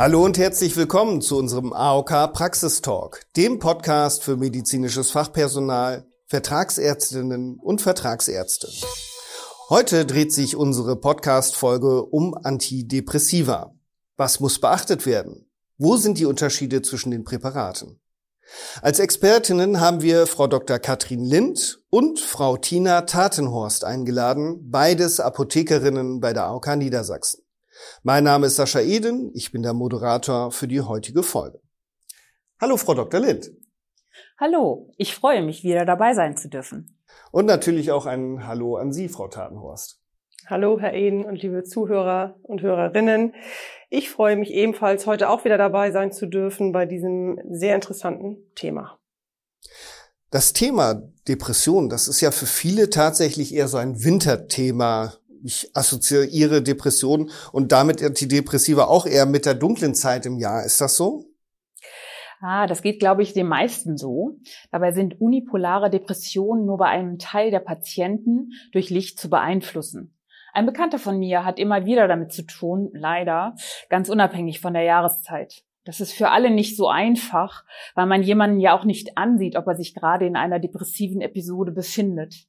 Hallo und herzlich willkommen zu unserem AOK Praxistalk, dem Podcast für medizinisches Fachpersonal, Vertragsärztinnen und Vertragsärzte. Heute dreht sich unsere Podcast-Folge um Antidepressiva. Was muss beachtet werden? Wo sind die Unterschiede zwischen den Präparaten? Als Expertinnen haben wir Frau Dr. Katrin Lind und Frau Tina Tatenhorst eingeladen, beides Apothekerinnen bei der AOK Niedersachsen. Mein Name ist Sascha Eden, ich bin der Moderator für die heutige Folge. Hallo, Frau Dr. Lind. Hallo, ich freue mich, wieder dabei sein zu dürfen. Und natürlich auch ein Hallo an Sie, Frau Tatenhorst. Hallo, Herr Eden und liebe Zuhörer und Hörerinnen. Ich freue mich ebenfalls, heute auch wieder dabei sein zu dürfen bei diesem sehr interessanten Thema. Das Thema Depression, das ist ja für viele tatsächlich eher so ein Winterthema ich assoziiere Depressionen und damit Antidepressiva auch eher mit der dunklen Zeit im Jahr. Ist das so? Ah, das geht, glaube ich, den meisten so. Dabei sind unipolare Depressionen nur bei einem Teil der Patienten durch Licht zu beeinflussen. Ein Bekannter von mir hat immer wieder damit zu tun, leider, ganz unabhängig von der Jahreszeit. Das ist für alle nicht so einfach, weil man jemanden ja auch nicht ansieht, ob er sich gerade in einer depressiven Episode befindet.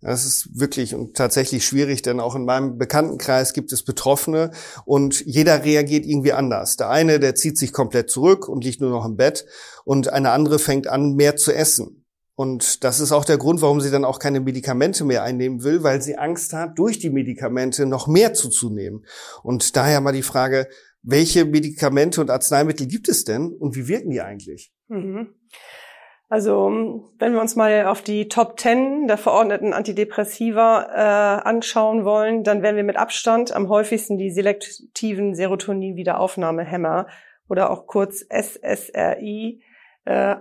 Das ist wirklich und tatsächlich schwierig, denn auch in meinem Bekanntenkreis gibt es Betroffene und jeder reagiert irgendwie anders. Der eine, der zieht sich komplett zurück und liegt nur noch im Bett und eine andere fängt an, mehr zu essen. Und das ist auch der Grund, warum sie dann auch keine Medikamente mehr einnehmen will, weil sie Angst hat, durch die Medikamente noch mehr zuzunehmen. Und daher mal die Frage, welche Medikamente und Arzneimittel gibt es denn und wie wirken die eigentlich? Mhm. Also wenn wir uns mal auf die Top 10 der verordneten Antidepressiva äh, anschauen wollen, dann werden wir mit Abstand am häufigsten die selektiven Serotonin-Wiederaufnahmehämmer oder auch kurz SSRI äh,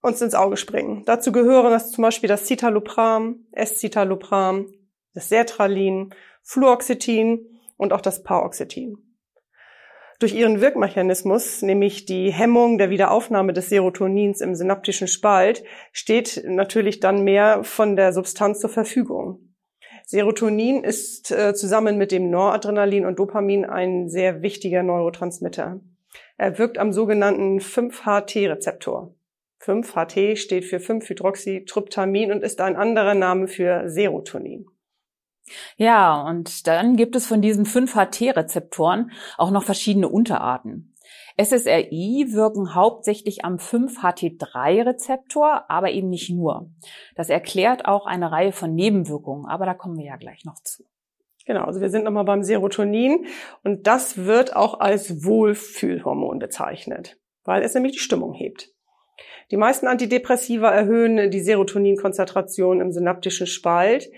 uns ins Auge springen. Dazu gehören das zum Beispiel das Citalopram, S-Citalopram, das Sertralin, Fluoxetin und auch das Paroxetin. Durch ihren Wirkmechanismus, nämlich die Hemmung der Wiederaufnahme des Serotonins im synaptischen Spalt, steht natürlich dann mehr von der Substanz zur Verfügung. Serotonin ist äh, zusammen mit dem Noradrenalin und Dopamin ein sehr wichtiger Neurotransmitter. Er wirkt am sogenannten 5-HT-Rezeptor. 5-HT steht für 5-Hydroxytryptamin und ist ein anderer Name für Serotonin. Ja, und dann gibt es von diesen 5-HT-Rezeptoren auch noch verschiedene Unterarten. SSRI wirken hauptsächlich am 5-HT3-Rezeptor, aber eben nicht nur. Das erklärt auch eine Reihe von Nebenwirkungen, aber da kommen wir ja gleich noch zu. Genau, also wir sind nochmal beim Serotonin und das wird auch als Wohlfühlhormon bezeichnet, weil es nämlich die Stimmung hebt. Die meisten Antidepressiva erhöhen die Serotoninkonzentration im synaptischen Spalt,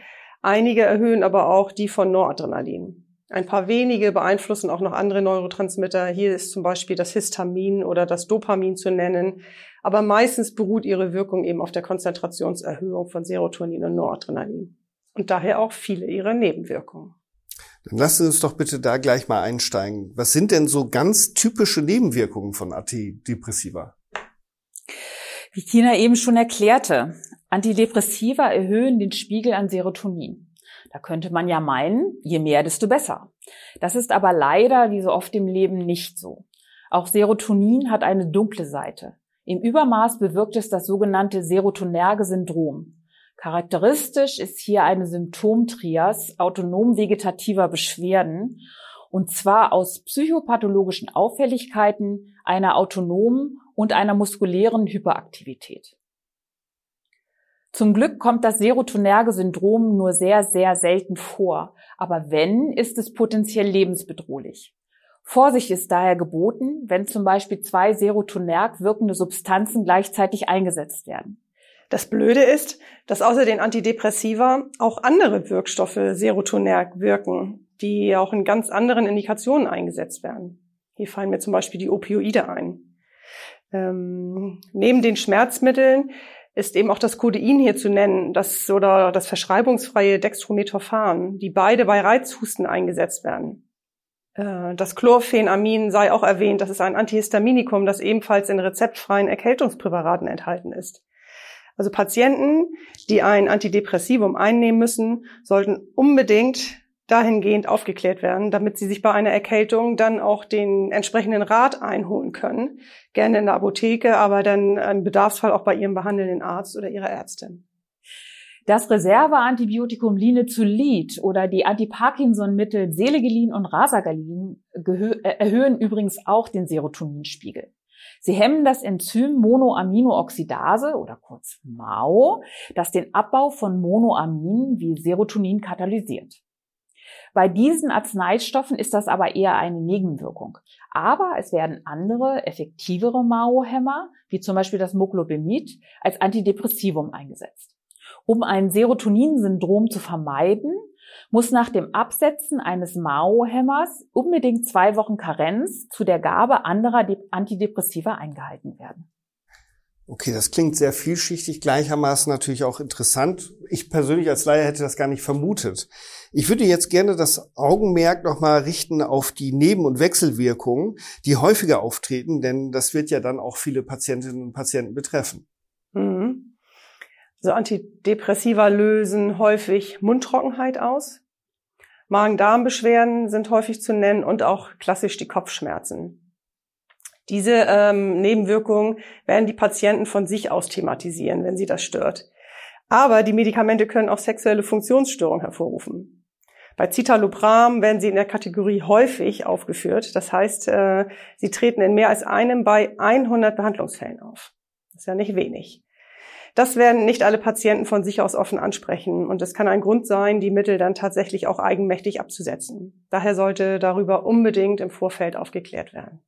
Einige erhöhen aber auch die von Noradrenalin. Ein paar wenige beeinflussen auch noch andere Neurotransmitter. Hier ist zum Beispiel das Histamin oder das Dopamin zu nennen. Aber meistens beruht ihre Wirkung eben auf der Konzentrationserhöhung von Serotonin und Noradrenalin. Und daher auch viele ihrer Nebenwirkungen. Dann lassen Sie uns doch bitte da gleich mal einsteigen. Was sind denn so ganz typische Nebenwirkungen von Antidepressiva? Wie Tina eben schon erklärte, Antidepressiva erhöhen den Spiegel an Serotonin. Da könnte man ja meinen, je mehr, desto besser. Das ist aber leider, wie so oft im Leben, nicht so. Auch Serotonin hat eine dunkle Seite. Im Übermaß bewirkt es das sogenannte serotonerge Syndrom. Charakteristisch ist hier eine Symptomtrias autonom vegetativer Beschwerden, und zwar aus psychopathologischen Auffälligkeiten, einer autonomen und einer muskulären Hyperaktivität. Zum Glück kommt das serotonerge Syndrom nur sehr, sehr selten vor. Aber wenn, ist es potenziell lebensbedrohlich. Vorsicht ist daher geboten, wenn zum Beispiel zwei serotonerg wirkende Substanzen gleichzeitig eingesetzt werden. Das Blöde ist, dass außer den Antidepressiva auch andere Wirkstoffe serotonerg wirken, die auch in ganz anderen Indikationen eingesetzt werden. Hier fallen mir zum Beispiel die Opioide ein. Ähm, neben den Schmerzmitteln ist eben auch das Codein hier zu nennen, das oder das verschreibungsfreie Dextrometophan, die beide bei Reizhusten eingesetzt werden. Äh, das Chlorphenamin sei auch erwähnt, das ist ein Antihistaminikum, das ebenfalls in rezeptfreien Erkältungspräparaten enthalten ist. Also Patienten, die ein Antidepressivum einnehmen müssen, sollten unbedingt dahingehend aufgeklärt werden, damit sie sich bei einer Erkältung dann auch den entsprechenden Rat einholen können. Gerne in der Apotheke, aber dann im Bedarfsfall auch bei ihrem behandelnden Arzt oder ihrer Ärztin. Das Reserveantibiotikum Linezolid oder die Antiparkinson-Mittel Selegelin und Rasagalin äh, erhöhen übrigens auch den Serotoninspiegel. Sie hemmen das Enzym Monoaminooxidase oder kurz MAO, das den Abbau von Monoaminen wie Serotonin katalysiert. Bei diesen Arzneistoffen ist das aber eher eine Nebenwirkung. Aber es werden andere, effektivere MAO-Hämmer, wie zum Beispiel das Moglobemid, als Antidepressivum eingesetzt. Um ein Serotoninsyndrom zu vermeiden, muss nach dem Absetzen eines MAO-Hämmers unbedingt zwei Wochen Karenz zu der Gabe anderer Antidepressiva eingehalten werden. Okay, das klingt sehr vielschichtig, gleichermaßen natürlich auch interessant. Ich persönlich als Laie hätte das gar nicht vermutet. Ich würde jetzt gerne das Augenmerk nochmal richten auf die Neben- und Wechselwirkungen, die häufiger auftreten, denn das wird ja dann auch viele Patientinnen und Patienten betreffen. Mhm. So Antidepressiva lösen häufig Mundtrockenheit aus. Magen-Darm-Beschwerden sind häufig zu nennen und auch klassisch die Kopfschmerzen. Diese ähm, Nebenwirkungen werden die Patienten von sich aus thematisieren, wenn sie das stört. Aber die Medikamente können auch sexuelle Funktionsstörungen hervorrufen. Bei Citalopram werden sie in der Kategorie häufig aufgeführt. Das heißt, äh, sie treten in mehr als einem bei 100 Behandlungsfällen auf. Das ist ja nicht wenig. Das werden nicht alle Patienten von sich aus offen ansprechen. Und es kann ein Grund sein, die Mittel dann tatsächlich auch eigenmächtig abzusetzen. Daher sollte darüber unbedingt im Vorfeld aufgeklärt werden.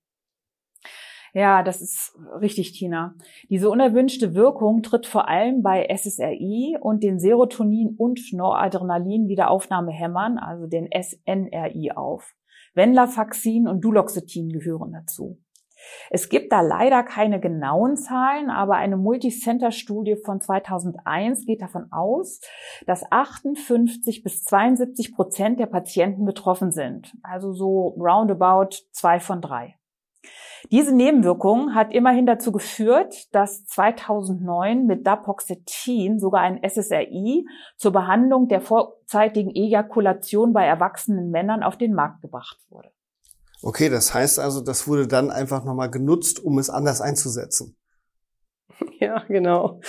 Ja, das ist richtig, Tina. Diese unerwünschte Wirkung tritt vor allem bei SSRI und den Serotonin- und Noradrenalin-Wiederaufnahmehämmern, also den SNRI, auf. Venlafaxin und Duloxetin gehören dazu. Es gibt da leider keine genauen Zahlen, aber eine Multicenter-Studie von 2001 geht davon aus, dass 58 bis 72 Prozent der Patienten betroffen sind. Also so roundabout zwei von drei. Diese Nebenwirkung hat immerhin dazu geführt, dass 2009 mit Dapoxetin sogar ein SSRI zur Behandlung der vorzeitigen Ejakulation bei erwachsenen Männern auf den Markt gebracht wurde. Okay, das heißt also, das wurde dann einfach nochmal genutzt, um es anders einzusetzen. Ja, genau.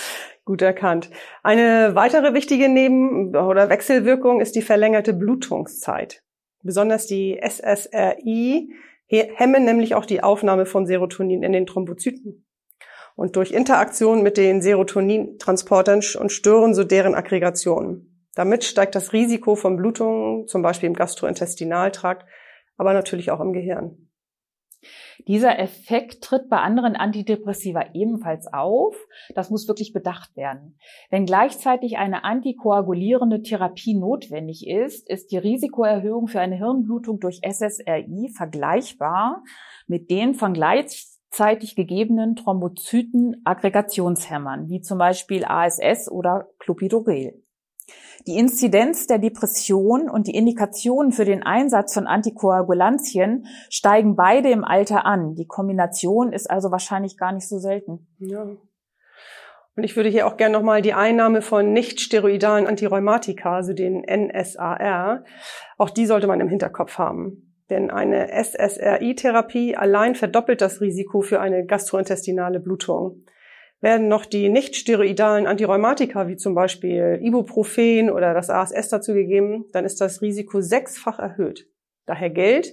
Gut erkannt. Eine weitere wichtige Neben- oder Wechselwirkung ist die verlängerte Blutungszeit. Besonders die SSRI hemmen nämlich auch die Aufnahme von Serotonin in den Thrombozyten. Und durch Interaktion mit den Serotonintransportern und stören so deren Aggregation. Damit steigt das Risiko von Blutungen, zum Beispiel im Gastrointestinaltrakt, aber natürlich auch im Gehirn. Dieser Effekt tritt bei anderen Antidepressiva ebenfalls auf. Das muss wirklich bedacht werden. Wenn gleichzeitig eine antikoagulierende Therapie notwendig ist, ist die Risikoerhöhung für eine Hirnblutung durch SSRI vergleichbar mit den von gleichzeitig gegebenen Thrombozyten-Aggregationshämmern, wie zum Beispiel ASS oder Clopidogrel. Die Inzidenz der Depression und die Indikationen für den Einsatz von Antikoagulantien steigen beide im Alter an. Die Kombination ist also wahrscheinlich gar nicht so selten. Ja. Und ich würde hier auch gerne nochmal die Einnahme von nicht-steroidalen Antirheumatika, also den NSAR, auch die sollte man im Hinterkopf haben. Denn eine SSRI-Therapie allein verdoppelt das Risiko für eine gastrointestinale Blutung werden noch die nicht-steroidalen Antirheumatika, wie zum Beispiel Ibuprofen oder das ASS dazugegeben, dann ist das Risiko sechsfach erhöht. Daher gilt,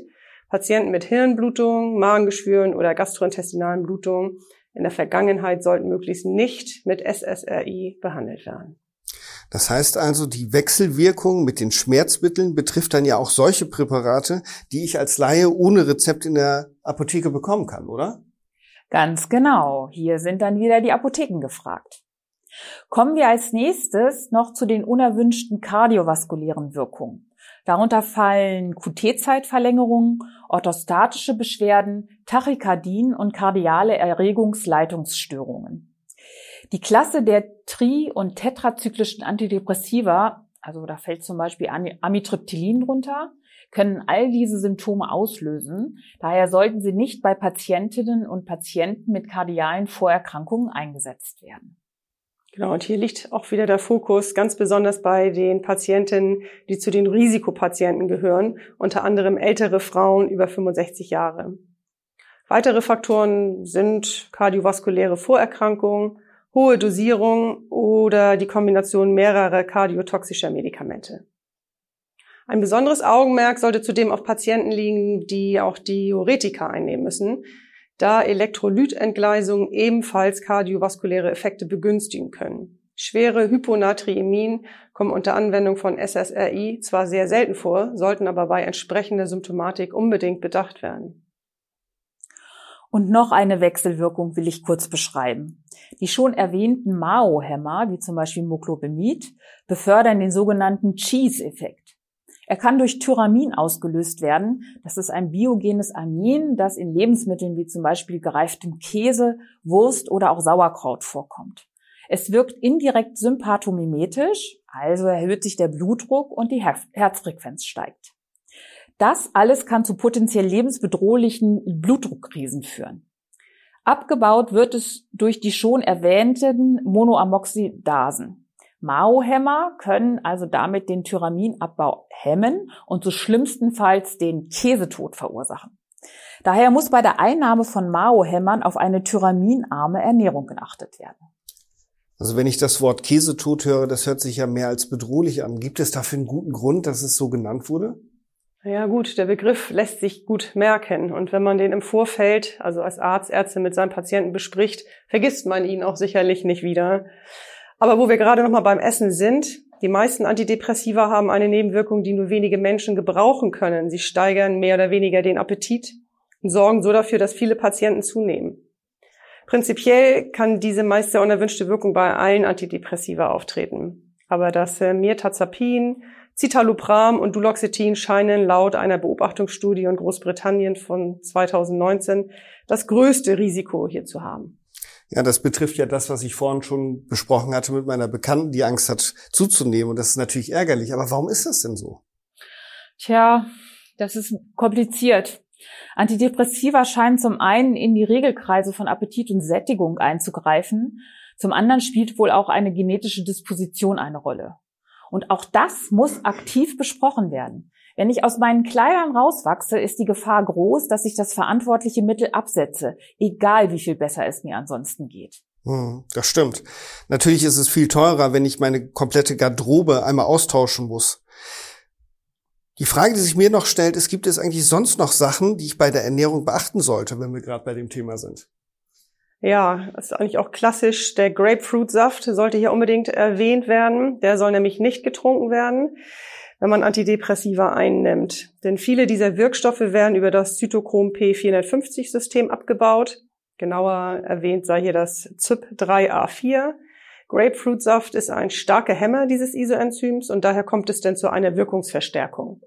Patienten mit Hirnblutung, Magengeschwüren oder gastrointestinalen Blutungen in der Vergangenheit sollten möglichst nicht mit SSRI behandelt werden. Das heißt also, die Wechselwirkung mit den Schmerzmitteln betrifft dann ja auch solche Präparate, die ich als Laie ohne Rezept in der Apotheke bekommen kann, oder? Ganz genau. Hier sind dann wieder die Apotheken gefragt. Kommen wir als nächstes noch zu den unerwünschten kardiovaskulären Wirkungen. Darunter fallen QT-Zeitverlängerungen, orthostatische Beschwerden, Tachykardien und kardiale Erregungsleitungsstörungen. Die Klasse der tri- und tetrazyklischen Antidepressiva, also da fällt zum Beispiel Amitriptylin drunter, können all diese Symptome auslösen. Daher sollten sie nicht bei Patientinnen und Patienten mit kardialen Vorerkrankungen eingesetzt werden. Genau, und hier liegt auch wieder der Fokus ganz besonders bei den Patienten, die zu den Risikopatienten gehören, unter anderem ältere Frauen über 65 Jahre. Weitere Faktoren sind kardiovaskuläre Vorerkrankungen, hohe Dosierung oder die Kombination mehrerer kardiotoxischer Medikamente. Ein besonderes Augenmerk sollte zudem auf Patienten liegen, die auch Diuretika einnehmen müssen, da Elektrolytentgleisungen ebenfalls kardiovaskuläre Effekte begünstigen können. Schwere Hyponatriämien kommen unter Anwendung von SSRI zwar sehr selten vor, sollten aber bei entsprechender Symptomatik unbedingt bedacht werden. Und noch eine Wechselwirkung will ich kurz beschreiben. Die schon erwähnten Mao-Hämmer, wie zum Beispiel Moklobemid, befördern den sogenannten Cheese-Effekt. Er kann durch Tyramin ausgelöst werden. Das ist ein biogenes Amin, das in Lebensmitteln wie zum Beispiel gereiftem Käse, Wurst oder auch Sauerkraut vorkommt. Es wirkt indirekt sympathomimetisch, also erhöht sich der Blutdruck und die Herzfrequenz steigt. Das alles kann zu potenziell lebensbedrohlichen Blutdruckkrisen führen. Abgebaut wird es durch die schon erwähnten Monoamoxidasen. Mao-Hämmer können also damit den Tyraminabbau hemmen und so schlimmstenfalls den Käsetod verursachen. Daher muss bei der Einnahme von Mao-Hämmern auf eine tyraminarme Ernährung geachtet werden. Also wenn ich das Wort Käsetod höre, das hört sich ja mehr als bedrohlich an. Gibt es dafür einen guten Grund, dass es so genannt wurde? Ja gut, der Begriff lässt sich gut merken. Und wenn man den im Vorfeld, also als Arzt, Ärzte mit seinem Patienten bespricht, vergisst man ihn auch sicherlich nicht wieder. Aber wo wir gerade noch mal beim Essen sind, die meisten Antidepressiva haben eine Nebenwirkung, die nur wenige Menschen gebrauchen können. Sie steigern mehr oder weniger den Appetit und sorgen so dafür, dass viele Patienten zunehmen. Prinzipiell kann diese meist sehr unerwünschte Wirkung bei allen Antidepressiva auftreten. Aber das äh, Mirtazapin, Citalopram und Duloxetin scheinen laut einer Beobachtungsstudie in Großbritannien von 2019 das größte Risiko hier zu haben. Ja, das betrifft ja das, was ich vorhin schon besprochen hatte mit meiner Bekannten, die Angst hat zuzunehmen. Und das ist natürlich ärgerlich. Aber warum ist das denn so? Tja, das ist kompliziert. Antidepressiva scheinen zum einen in die Regelkreise von Appetit und Sättigung einzugreifen. Zum anderen spielt wohl auch eine genetische Disposition eine Rolle. Und auch das muss aktiv besprochen werden. Wenn ich aus meinen Kleidern rauswachse, ist die Gefahr groß, dass ich das verantwortliche Mittel absetze, egal wie viel besser es mir ansonsten geht. Hm, das stimmt. Natürlich ist es viel teurer, wenn ich meine komplette Garderobe einmal austauschen muss. Die Frage, die sich mir noch stellt, ist, gibt es eigentlich sonst noch Sachen, die ich bei der Ernährung beachten sollte, wenn wir gerade bei dem Thema sind? Ja, das ist eigentlich auch klassisch. Der Grapefruitsaft sollte hier unbedingt erwähnt werden. Der soll nämlich nicht getrunken werden wenn man Antidepressiva einnimmt. Denn viele dieser Wirkstoffe werden über das Zytochrom P450-System abgebaut. Genauer erwähnt sei hier das CYP3A4. Grapefruitsaft ist ein starker Hämmer dieses Isoenzyms und daher kommt es denn zu einer Wirkungsverstärkung.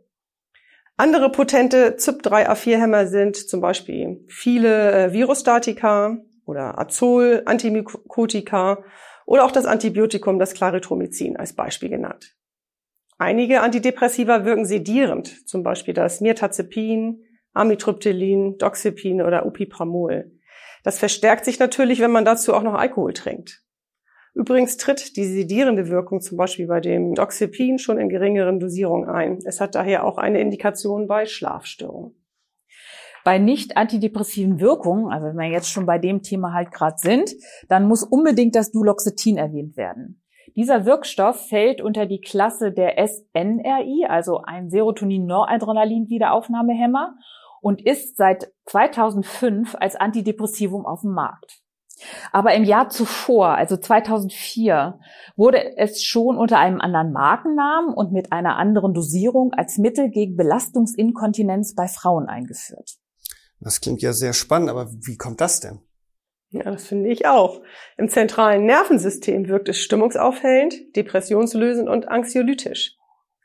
Andere potente CYP3A4-Hämmer sind zum Beispiel viele äh, Virustatika oder Azol, Antimykotika oder auch das Antibiotikum, das Claritromycin als Beispiel genannt. Einige Antidepressiva wirken sedierend, zum Beispiel das Mirtazepin, Amitriptylin, Doxepin oder Upipramol. Das verstärkt sich natürlich, wenn man dazu auch noch Alkohol trinkt. Übrigens tritt die sedierende Wirkung zum Beispiel bei dem Doxepin schon in geringeren Dosierungen ein. Es hat daher auch eine Indikation bei Schlafstörungen. Bei nicht antidepressiven Wirkungen, also wenn wir jetzt schon bei dem Thema halt gerade sind, dann muss unbedingt das Duloxetin erwähnt werden. Dieser Wirkstoff fällt unter die Klasse der SNRI, also ein Serotonin-Noradrenalin-Wiederaufnahmehemmer und ist seit 2005 als Antidepressivum auf dem Markt. Aber im Jahr zuvor, also 2004, wurde es schon unter einem anderen Markennamen und mit einer anderen Dosierung als Mittel gegen Belastungsinkontinenz bei Frauen eingeführt. Das klingt ja sehr spannend, aber wie kommt das denn? Ja, das finde ich auch. Im zentralen Nervensystem wirkt es stimmungsaufhellend, depressionslösend und anxiolytisch.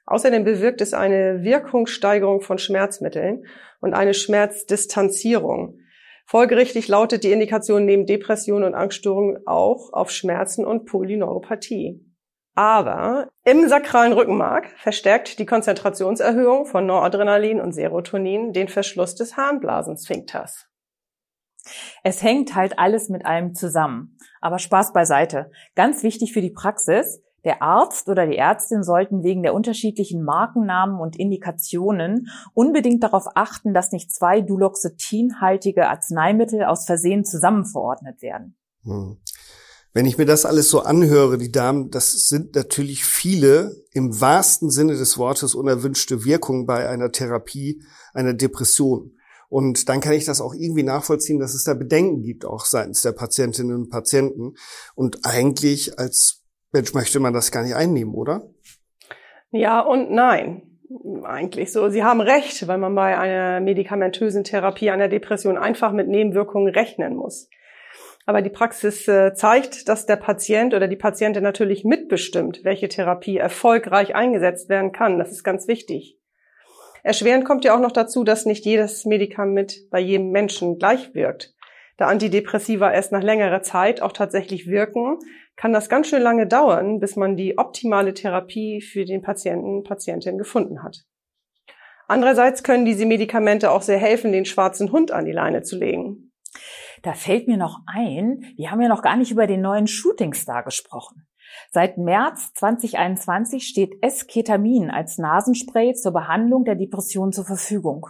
Außerdem bewirkt es eine Wirkungssteigerung von Schmerzmitteln und eine Schmerzdistanzierung. Folgerichtig lautet die Indikation neben Depression und Angststörung auch auf Schmerzen und Polyneuropathie. Aber im sakralen Rückenmark verstärkt die Konzentrationserhöhung von Noradrenalin und Serotonin den Verschluss des Harnblasensphinkters. Es hängt halt alles mit allem zusammen. Aber Spaß beiseite. Ganz wichtig für die Praxis, der Arzt oder die Ärztin sollten wegen der unterschiedlichen Markennamen und Indikationen unbedingt darauf achten, dass nicht zwei duloxetinhaltige Arzneimittel aus Versehen zusammenverordnet werden. Hm. Wenn ich mir das alles so anhöre, die Damen, das sind natürlich viele im wahrsten Sinne des Wortes unerwünschte Wirkungen bei einer Therapie einer Depression. Und dann kann ich das auch irgendwie nachvollziehen, dass es da Bedenken gibt, auch seitens der Patientinnen und Patienten. Und eigentlich als Mensch möchte man das gar nicht einnehmen, oder? Ja und nein. Eigentlich so. Sie haben recht, weil man bei einer medikamentösen Therapie einer Depression einfach mit Nebenwirkungen rechnen muss. Aber die Praxis äh, zeigt, dass der Patient oder die Patientin natürlich mitbestimmt, welche Therapie erfolgreich eingesetzt werden kann. Das ist ganz wichtig. Erschwerend kommt ja auch noch dazu, dass nicht jedes Medikament bei jedem Menschen gleich wirkt. Da Antidepressiva erst nach längerer Zeit auch tatsächlich wirken, kann das ganz schön lange dauern, bis man die optimale Therapie für den Patienten, Patientin gefunden hat. Andererseits können diese Medikamente auch sehr helfen, den schwarzen Hund an die Leine zu legen. Da fällt mir noch ein, wir haben ja noch gar nicht über den neuen Shootingstar gesprochen. Seit März 2021 steht S-Ketamin als Nasenspray zur Behandlung der Depression zur Verfügung.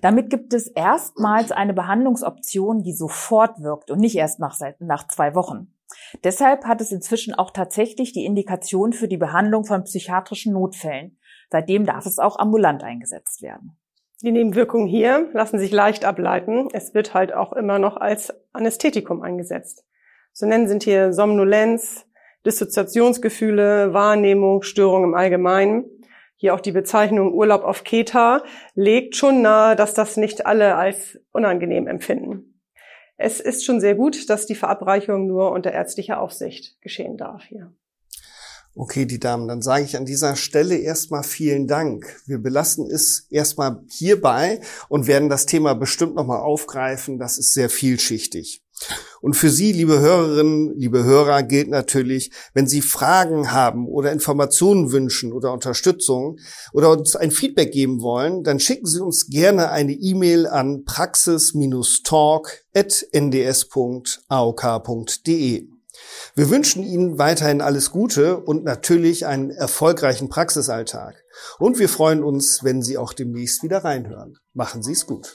Damit gibt es erstmals eine Behandlungsoption, die sofort wirkt und nicht erst nach, nach zwei Wochen. Deshalb hat es inzwischen auch tatsächlich die Indikation für die Behandlung von psychiatrischen Notfällen. Seitdem darf es auch ambulant eingesetzt werden. Die Nebenwirkungen hier lassen sich leicht ableiten. Es wird halt auch immer noch als Anästhetikum eingesetzt. So nennen sind hier Somnolenz, Dissoziationsgefühle, Wahrnehmung, Störungen im Allgemeinen. Hier auch die Bezeichnung Urlaub auf Keta legt schon nahe, dass das nicht alle als unangenehm empfinden. Es ist schon sehr gut, dass die Verabreichung nur unter ärztlicher Aufsicht geschehen darf hier. Okay, die Damen, dann sage ich an dieser Stelle erstmal vielen Dank. Wir belassen es erstmal hierbei und werden das Thema bestimmt nochmal aufgreifen. Das ist sehr vielschichtig. Und für Sie, liebe Hörerinnen, liebe Hörer, gilt natürlich, wenn Sie Fragen haben oder Informationen wünschen oder Unterstützung oder uns ein Feedback geben wollen, dann schicken Sie uns gerne eine E-Mail an praxis-talk.nds.aok.de. Wir wünschen Ihnen weiterhin alles Gute und natürlich einen erfolgreichen Praxisalltag. Und wir freuen uns, wenn Sie auch demnächst wieder reinhören. Machen Sie es gut.